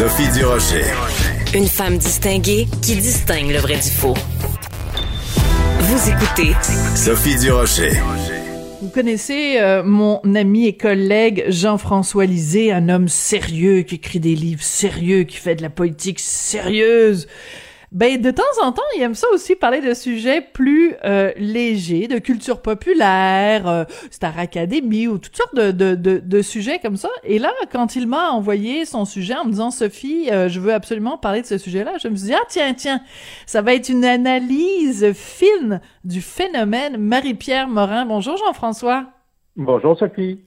Sophie Durocher. Une femme distinguée qui distingue le vrai du faux. Vous écoutez Sophie Durocher. Vous connaissez euh, mon ami et collègue Jean-François Lisée, un homme sérieux qui écrit des livres sérieux, qui fait de la politique sérieuse. Ben de temps en temps, il aime ça aussi parler de sujets plus euh, légers, de culture populaire, euh, Star Academy ou toutes sortes de, de, de, de, sujets comme ça. Et là, quand il m'a envoyé son sujet en me disant Sophie, euh, je veux absolument parler de ce sujet-là, je me suis dit ah tiens tiens, ça va être une analyse fine du phénomène Marie-Pierre Morin. Bonjour Jean-François. Bonjour Sophie.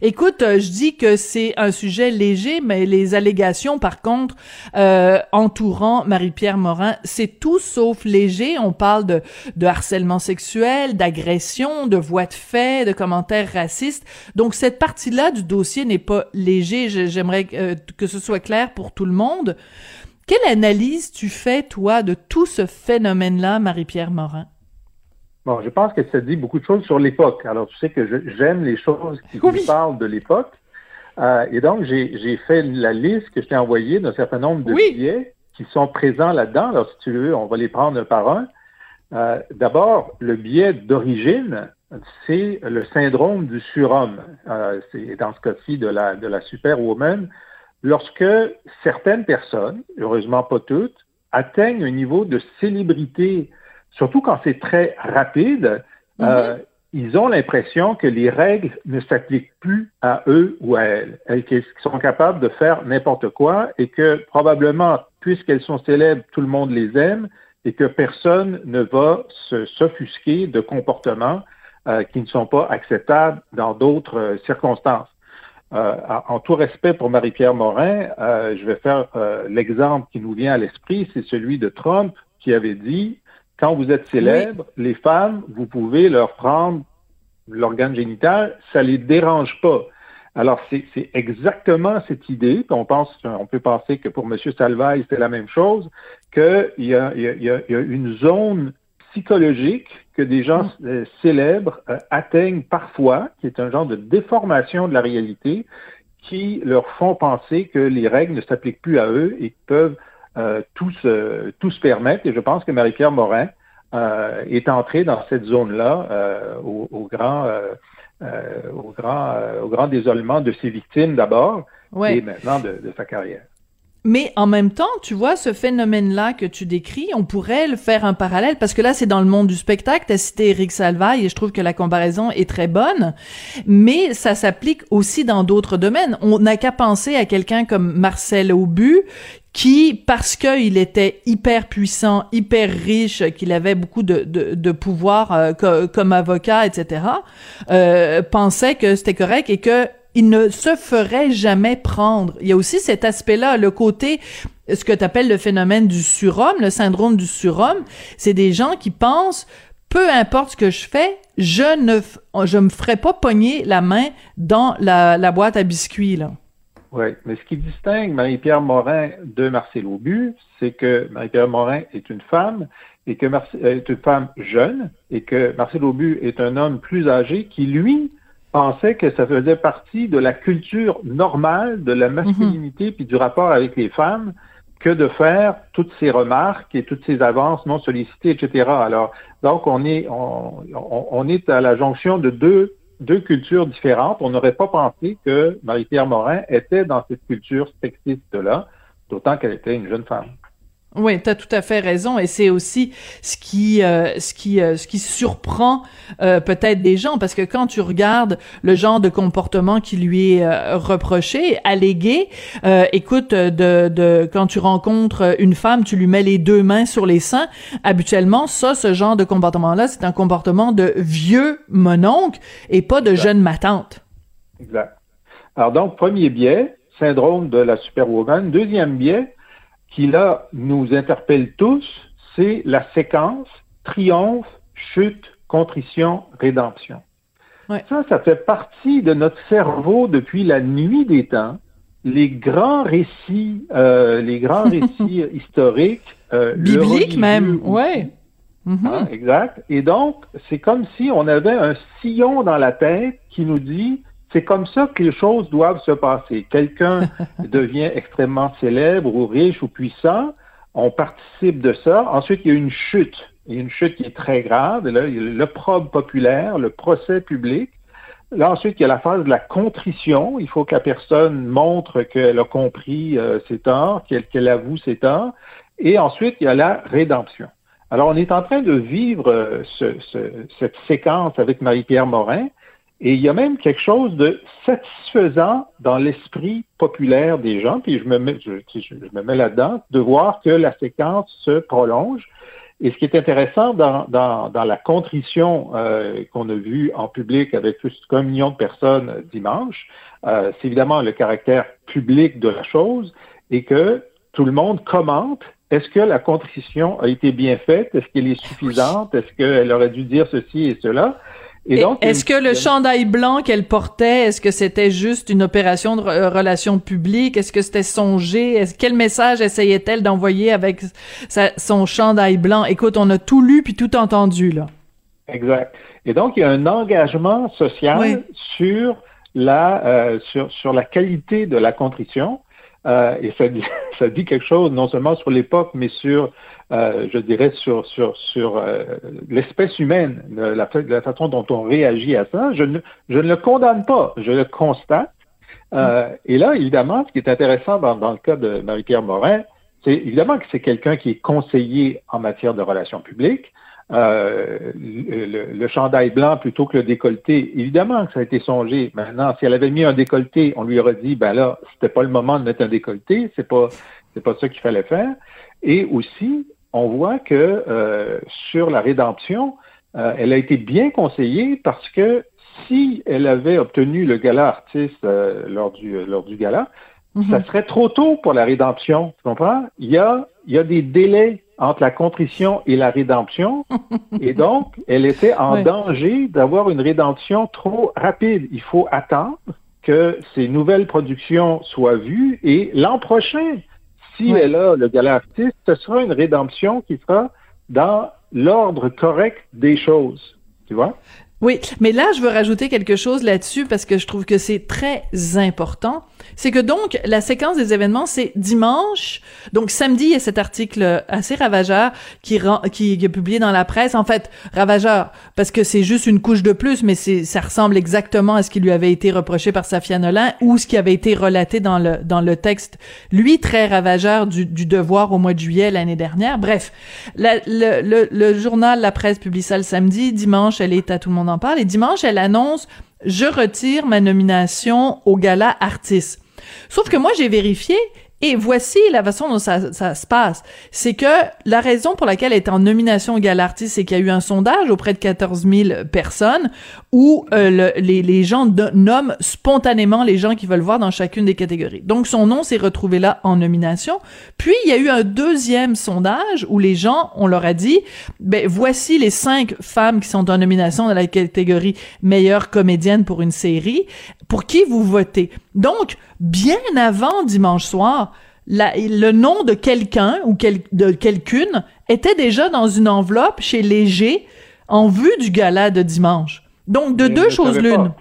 Écoute, euh, je dis que c'est un sujet léger, mais les allégations, par contre, euh, entourant Marie-Pierre Morin, c'est tout sauf léger. On parle de, harcèlement sexuel, d'agression, de voix de fait, de commentaires racistes. Donc cette partie-là du dossier n'est pas léger. J'aimerais euh, que ce soit clair pour tout le monde. Quelle analyse tu fais, toi, de tout ce phénomène-là, Marie-Pierre Morin? Bon, je pense que ça dit beaucoup de choses sur l'époque. Alors, tu sais que j'aime les choses qui parlent de l'époque. Euh, et donc, j'ai fait la liste que je t'ai envoyée d'un certain nombre de billets qui sont présents là-dedans. Alors, si tu veux, on va les prendre un par un. Euh, D'abord, le biais d'origine, c'est le syndrome du surhomme. Euh, c'est dans ce cas-ci de la, de la superwoman. Lorsque certaines personnes, heureusement pas toutes, atteignent un niveau de célébrité surtout quand c'est très rapide, euh, mhm. ils ont l'impression que les règles ne s'appliquent plus à eux ou à elles, elles qu'ils sont capables de faire n'importe quoi et que probablement, puisqu'elles sont célèbres, tout le monde les aime et que personne ne va s'offusquer de comportements euh, qui ne sont pas acceptables dans d'autres euh, circonstances. Euh, en tout respect pour Marie-Pierre Morin, je vais faire l'exemple qui nous vient à l'esprit, c'est celui de Trump qui avait dit quand vous êtes célèbre, les femmes, vous pouvez leur prendre l'organe génital, ça les dérange pas. Alors, c'est exactement cette idée, qu'on pense, on peut penser que pour M. Salvaille, c'est la même chose, qu'il y, a, une zone psychologique que des gens mm. euh, célèbres euh, atteignent parfois, qui est un genre de déformation de la réalité, qui leur font penser que les règles ne s'appliquent plus à eux et peuvent euh, tous, euh, tous permettre. Et je pense que Marie-Pierre Morin euh, est entrée dans cette zone-là au, au, grand, au, grand, au grand désolement de ses victimes d'abord et maintenant de, de sa carrière. Mais en même temps, tu vois, ce phénomène-là que tu décris, on pourrait le faire un parallèle, parce que là, c'est dans le monde du spectacle, t'as cité Eric Salvaille, et je trouve que la comparaison est très bonne, mais ça s'applique aussi dans d'autres domaines. On n'a qu'à penser à quelqu'un comme Marcel Aubu, qui, parce qu'il était hyper puissant, hyper riche, qu'il avait beaucoup de, de, de pouvoir euh, comme avocat, etc., euh, pensait que c'était correct et que il ne se ferait jamais prendre. Il y a aussi cet aspect-là, le côté, ce que tu appelles le phénomène du surhomme, le syndrome du surhomme, c'est des gens qui pensent, peu importe ce que je fais, je ne je me ferai pas pogner la main dans la, boîte à biscuits, là. Oui, mais ce qui distingue Marie-Pierre Morin de Marcel Aubu, c'est que Marie-Pierre Morin est une femme et que Marcel, euh, est une femme jeune et que Marcel Aubu est un homme plus âgé qui, lui, pensait que ça faisait partie de la culture normale de la masculinité mhm. puis du rapport avec les femmes que de faire toutes ces remarques et toutes ces avances non sollicitées, etc. Alors, donc, on est, on, on est à la jonction de deux deux cultures différentes. On n'aurait pas pensé que Marie-Pierre Morin était dans cette culture sexiste-là, d'autant qu'elle était une jeune femme. Oui, tu as tout à fait raison et c'est aussi ce qui euh, ce qui euh, ce qui surprend euh, peut-être des gens parce que quand tu regardes le genre de comportement qui lui est reproché, allégué, écoute de de quand tu rencontres une femme, tu lui mets les deux mains sur les seins, habituellement ça ce genre de comportement là, c'est un comportement de vieux mononcle et pas de jeune matante. Exact. Alors donc premier biais, syndrome de la superwoman, deuxième biais qui là nous interpelle tous, c'est la séquence triomphe, chute, contrition, rédemption. Ça, ça fait partie de notre cerveau depuis la nuit des temps. Les grands récits, euh, les grands récits historiques, euh, bibliques même, ouais. Mm-hmm. Hein, exact. Et donc, c'est comme si on avait un sillon dans la tête qui nous dit c'est comme ça que les choses doivent se passer. Quelqu'un devient extrêmement célèbre ou riche ou puissant, on participe de ça. Ensuite, il y a une chute. Il y a une chute qui est très grave. Là, il y a l'opprobre populaire, le procès public. Là, ensuite, il y a la phase de la contrition. Il faut que la personne montre qu'elle a compris euh, ses torts, qu'elle avoue ses torts. Et ensuite, il y a la rédemption. Alors, on est en train de vivre euh, cette séquence avec Marie-Pierre Morin. Et il y a même quelque chose de satisfaisant dans l'esprit populaire des gens, puis je me mets, je, me mets là-dedans, de voir que la séquence se prolonge. Et ce qui est intéressant dans, dans, la contrition euh, qu'on a vue en public avec plus qu'un million de personnes dimanche, euh, c'est évidemment le caractère public de la chose et que tout le monde commente. Est-ce que la contrition a été bien faite? Est-ce qu'elle est suffisante? Est-ce qu'elle aurait dû dire ceci et cela? Est-ce que le chandail blanc qu'elle portait, est-ce que c'était juste une opération de relations publiques? Est-ce que c'était songé? Quel message essayait-elle d'envoyer avec son chandail blanc? Écoute, on a tout lu puis tout entendu, là. Exact. Et donc, il y a un engagement social sur la, euh, sur, sur la qualité de la contrition. Euh, et ça dit, ça dit quelque chose non seulement sur l'époque, mais sur euh, je dirais, sur, sur, sur euh, l'espèce humaine, la, la, façon dont on réagit à ça. Je ne, je ne le condamne pas, je le constate. Euh, et là, évidemment, ce qui est intéressant dans, dans le cas de Marie-Pierre Morin, c'est évidemment que c'est quelqu'un qui est conseiller en matière de relations publiques. Euh, le, le, chandail blanc plutôt que le décolleté, évidemment que ça a été songé. Maintenant, si elle avait mis un décolleté, on lui aurait dit, ben là, c'était pas le moment de mettre un décolleté, c'est pas, c'est pas ça qu'il fallait faire. Et aussi, on voit que euh, sur la rédemption, euh, elle a été bien conseillée parce que si elle avait obtenu le gala artiste euh, lors, du, lors du gala, mhm. ça serait trop tôt pour la rédemption. Tu comprends? Il y a, il y a des délais entre la contrition et la rédemption. et donc, elle était en danger d'avoir une rédemption trop rapide. Il faut attendre que ces nouvelles productions soient vues et l'an prochain, si elle a le gala artiste, ce sera une rédemption qui sera dans l'ordre correct des choses. Tu vois? Oui, mais là, je veux rajouter quelque chose là-dessus parce que je trouve que c'est très important. C'est que donc, la séquence des événements, c'est dimanche. Donc, samedi, il y a cet article assez ravageur qui, est publié dans la presse. En fait, ravageur, parce que c'est juste une couche de plus, mais ça ressemble exactement à ce qui lui avait été reproché par Safia Nolan ou ce qui avait été relaté dans le, texte, lui, très ravageur du, devoir au mois de juillet l'année dernière. Bref, le, le, le, journal La Presse publie ça le samedi. Dimanche, elle est à tout le monde en parle. Et dimanche, elle annonce je retire ma nomination au gala artiste. Sauf que moi, j'ai vérifié et voici la façon dont ça, ça se passe. C'est que la raison pour laquelle elle est en nomination au Gala Artiste, c'est qu'il y a eu un sondage auprès de 14 000 personnes où euh, les, les, gens nomment spontanément les gens qui veulent voir dans chacune des catégories. Donc son nom s'est retrouvé là en nomination. Puis il y a eu un deuxième sondage où les gens, on leur a dit, ben voici les cinq femmes qui sont en nomination dans la catégorie meilleure comédienne pour une série. Pour qui vous votez? Donc, bien avant dimanche soir, le nom de quelqu'un ou de quelqu'une était déjà dans une enveloppe chez Léger en vue du gala de dimanche. Donc, de deux choses l'une.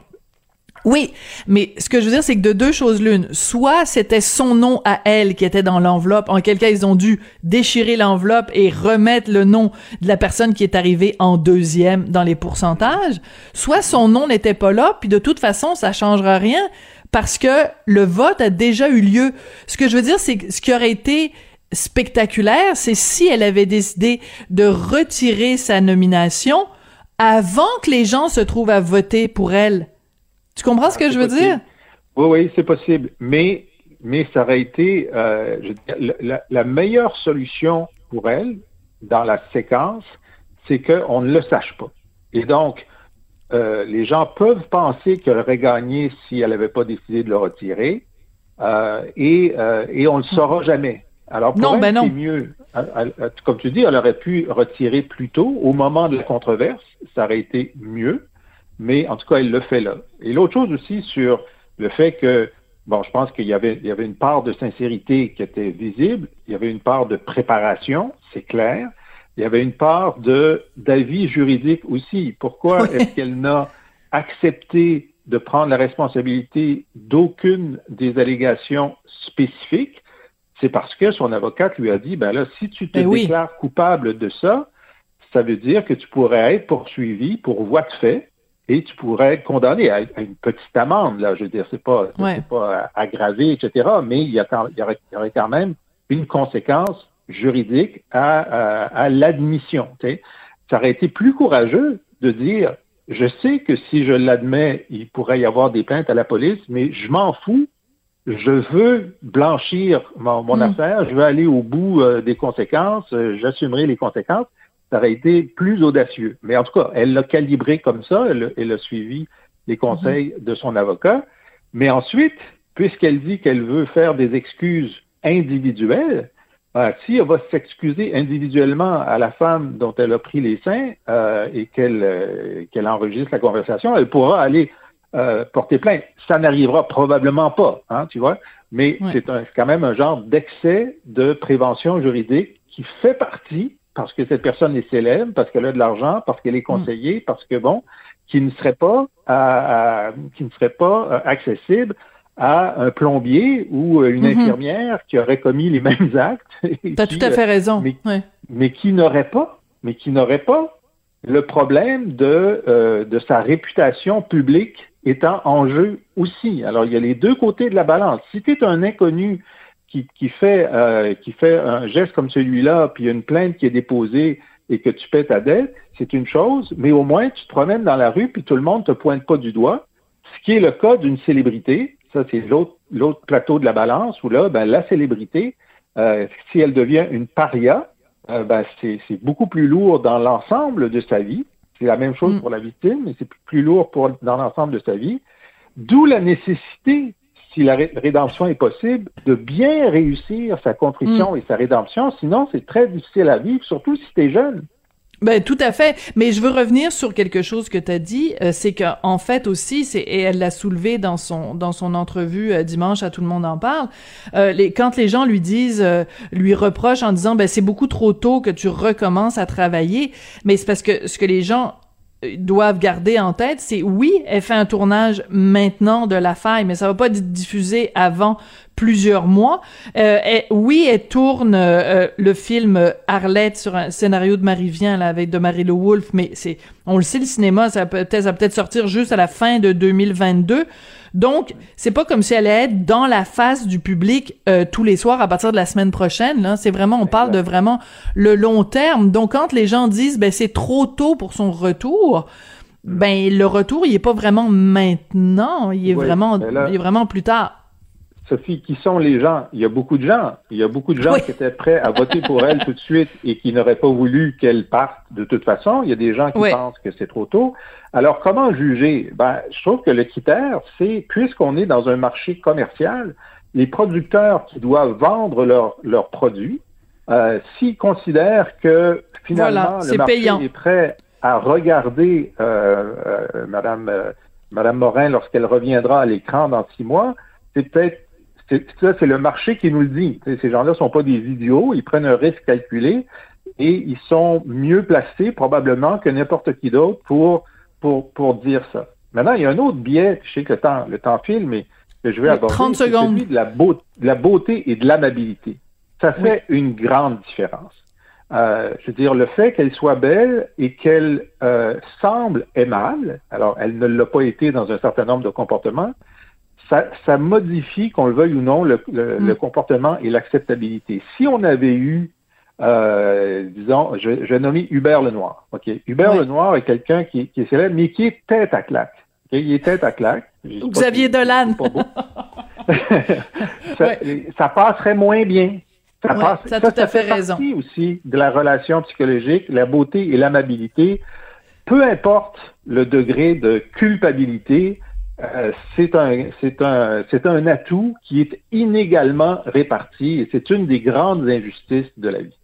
Oui, mais ce que je veux dire, c'est que de deux choses l'une, soit c'était son nom à elle qui était dans l'enveloppe, en quel cas ils ont dû déchirer l'enveloppe et remettre le nom de la personne qui est arrivée en deuxième dans les pourcentages, soit son nom n'était pas là, puis de toute façon, ça changera rien, parce que le vote a déjà eu lieu. Ce que je veux dire, c'est que ce qui aurait été spectaculaire, c'est si elle avait décidé de retirer sa nomination avant que les gens se trouvent à voter pour elle. Tu comprends ce que je veux dire? Oui, oui, c'est possible. Mais, mais ça aurait été euh, la, la, meilleure solution pour elle dans la séquence, c'est qu'on ne le sache pas. Et donc, euh, les gens peuvent penser qu'elle aurait gagné si elle n'avait pas décidé de le retirer, euh, et, euh, et on ne le saura jamais. Alors, pour non, ben non. mieux. Comme tu dis, elle aurait pu retirer plus tôt, au moment de la controverse, ça aurait été mieux, mais en tout cas, elle le fait là. Et l'autre chose aussi sur le fait que, bon, je pense qu'il y avait, il y avait une part de sincérité qui était visible, il y avait une part de préparation, c'est clair, il y avait une part de d'avis juridique aussi. Pourquoi est-ce qu'elle n'a accepté de prendre la responsabilité d'aucune des allégations spécifiques? C'est parce que son avocate lui a dit, ben là, si tu te Ben oui. déclares coupable de ça, ça veut dire que tu pourrais être poursuivi pour voie de fait et tu pourrais être condamné à, à une petite amende, là, je veux dire, c'est pas, Ouais. pas aggravé, etc., mais il y, a quand, il, y aurait, il y aurait quand même une conséquence juridique à, à, à l'admission. Ça aurait été plus courageux de dire, je sais que si je l'admets, il pourrait y avoir des plaintes à la police, mais je m'en fous. Je veux blanchir mon, mon Mm. affaire, je veux aller au bout euh, des conséquences, euh, j'assumerai les conséquences. Ça aurait été plus audacieux. Mais en tout cas, elle l'a calibré comme ça, elle, a- elle a suivi les conseils de son avocat. Mais ensuite, puisqu'elle dit qu'elle veut faire des excuses individuelles, euh, si elle va s'excuser individuellement à la femme dont elle a pris les seins euh, et qu'elle euh, qu'elle enregistre la conversation, elle pourra aller euh, porter plainte. Ça n'arrivera probablement pas, hein, tu vois, mais Ouais. c'est quand même un genre d'excès de prévention juridique qui fait partie, parce que cette personne est célèbre, parce qu'elle a de l'argent, parce qu'elle est conseillée, parce que bon, qui ne serait pas à- à- qui ne serait pas euh, accessible à un plombier ou euh, une Mhm. infirmière qui aurait commis les mêmes actes. T'as tout à fait raison. mais- Ouais. mais qui n'aurait pas, mais qui n'aurait pas le problème de, euh, de sa réputation publique étant en jeu aussi. Alors, il y a les deux côtés de la balance. Si tu es un inconnu qui, qui, fait, euh, qui fait un geste comme celui-là, puis il y a une plainte qui est déposée et que tu paies ta dette, c'est une chose, mais au moins tu te promènes dans la rue, puis tout le monde te pointe pas du doigt, ce qui est le cas d'une célébrité. Ça, c'est l'autre l'autre plateau de la balance, où là, ben, la célébrité, euh, si elle devient une paria, euh, ben, c'est c'est beaucoup plus lourd dans l'ensemble de sa vie. C'est la même chose Mm. pour la victime, mais c'est plus lourd pour, dans l'ensemble de sa vie. D'où la nécessité, si la ré- rédemption est possible, de bien réussir sa contrition et sa rédemption. Sinon, c'est très difficile à vivre, surtout si tu es jeune. Ben tout à fait, mais je veux revenir sur quelque chose que tu as dit, euh, c'est que en fait aussi, c'est et elle l'a soulevé dans son dans son entrevue euh, dimanche à tout le monde en parle. euh, les, quand les gens lui disent, euh, lui reprochent en disant, ben c'est beaucoup trop tôt que tu recommences à travailler, mais c'est parce que ce que les gens doivent garder en tête, c'est oui, elle fait un tournage maintenant de la faille, mais ça va pas être diffusé avant plusieurs mois. Euh, elle- oui, elle tourne euh, euh, le film Arlette sur un scénario de Marie Vien là, avec de Marie-Lou Wolfe, mais c'est, on le sait, le cinéma, ça peut peut-être, ça va peut-être sortir juste à la fin de 2022. Donc, c'est pas comme si elle allait être dans la face du public euh, tous les soirs à partir de la semaine prochaine. Là, c'est vraiment, on parle de vraiment le long terme. Donc, quand les gens disent, ben c'est trop tôt pour son retour, ben le retour, il est pas vraiment maintenant, il est Oui, vraiment, là- il est vraiment plus tard. Sophie, qui sont les gens? Il y a beaucoup de gens. Il y a beaucoup de gens Oui. qui étaient prêts à voter pour elle tout de suite et qui n'auraient pas voulu qu'elle parte de toute façon. Il y a des gens qui Oui. pensent que c'est trop tôt. Alors, comment juger? Ben, je trouve que le critère, c'est, puisqu'on est dans un marché commercial, les producteurs qui doivent vendre leurs leurs produits, euh, s'ils considèrent que finalement Voilà, le marché payant. est prêt à regarder euh, euh, Madame, euh, Madame Morin lorsqu'elle reviendra à l'écran dans six mois, c'est peut-être ça, c'est le marché qui nous le dit. Ces gens-là sont pas des idiots, ils prennent un risque calculé et ils sont mieux placés probablement que n'importe qui d'autre pour, pour, pour dire ça. Maintenant, il y a un autre biais, je sais que le temps, le temps file, mais que je vais aborder, 30 c'est secondes. celui de la, beau- de la beauté et de l'amabilité. Ça fait une grande différence. Euh, je veux dire, le fait qu'elle soit belle et qu'elle euh, semble aimable, alors elle ne l'a pas été dans un certain nombre de comportements, ça, ça modifie, qu'on le veuille ou non, le, le- Mm. le comportement et l'acceptabilité. Si on avait eu, euh, disons, je, je vais nommer Hubert Lenoir. OK? Hubert Oui. Lenoir est quelqu'un qui, qui est célèbre, mais qui est tête à claque. OK? Il est tête à claque. Ou Xavier Dolan. ça, ça passerait moins bien. Ça, Ouais, passe, t'as tout à fait raison. partie aussi de la relation psychologique, la beauté et l'amabilité. Peu importe le degré de culpabilité, euh, c'est un, un, c'est un atout qui est inégalement réparti et c'est une des grandes injustices de la vie.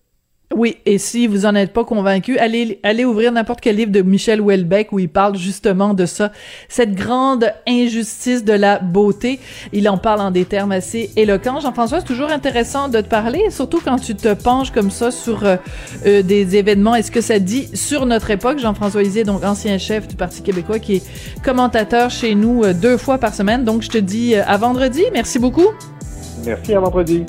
Oui, et si vous en êtes pas convaincu, allez, allez ouvrir n'importe quel livre de Michel Houellebecq où il parle justement de ça, cette grande injustice de la beauté. Il en parle en des termes assez éloquents. Jean-François, c'est toujours intéressant de te parler, surtout quand tu te penches comme ça sur euh, euh, des événements. Est-ce que ça dit sur notre époque? Jean-François Isier, donc ancien chef du Parti québécois, qui est commentateur chez nous euh, deux fois par semaine. Donc, je te dis à vendredi. Merci beaucoup. Merci, à vendredi.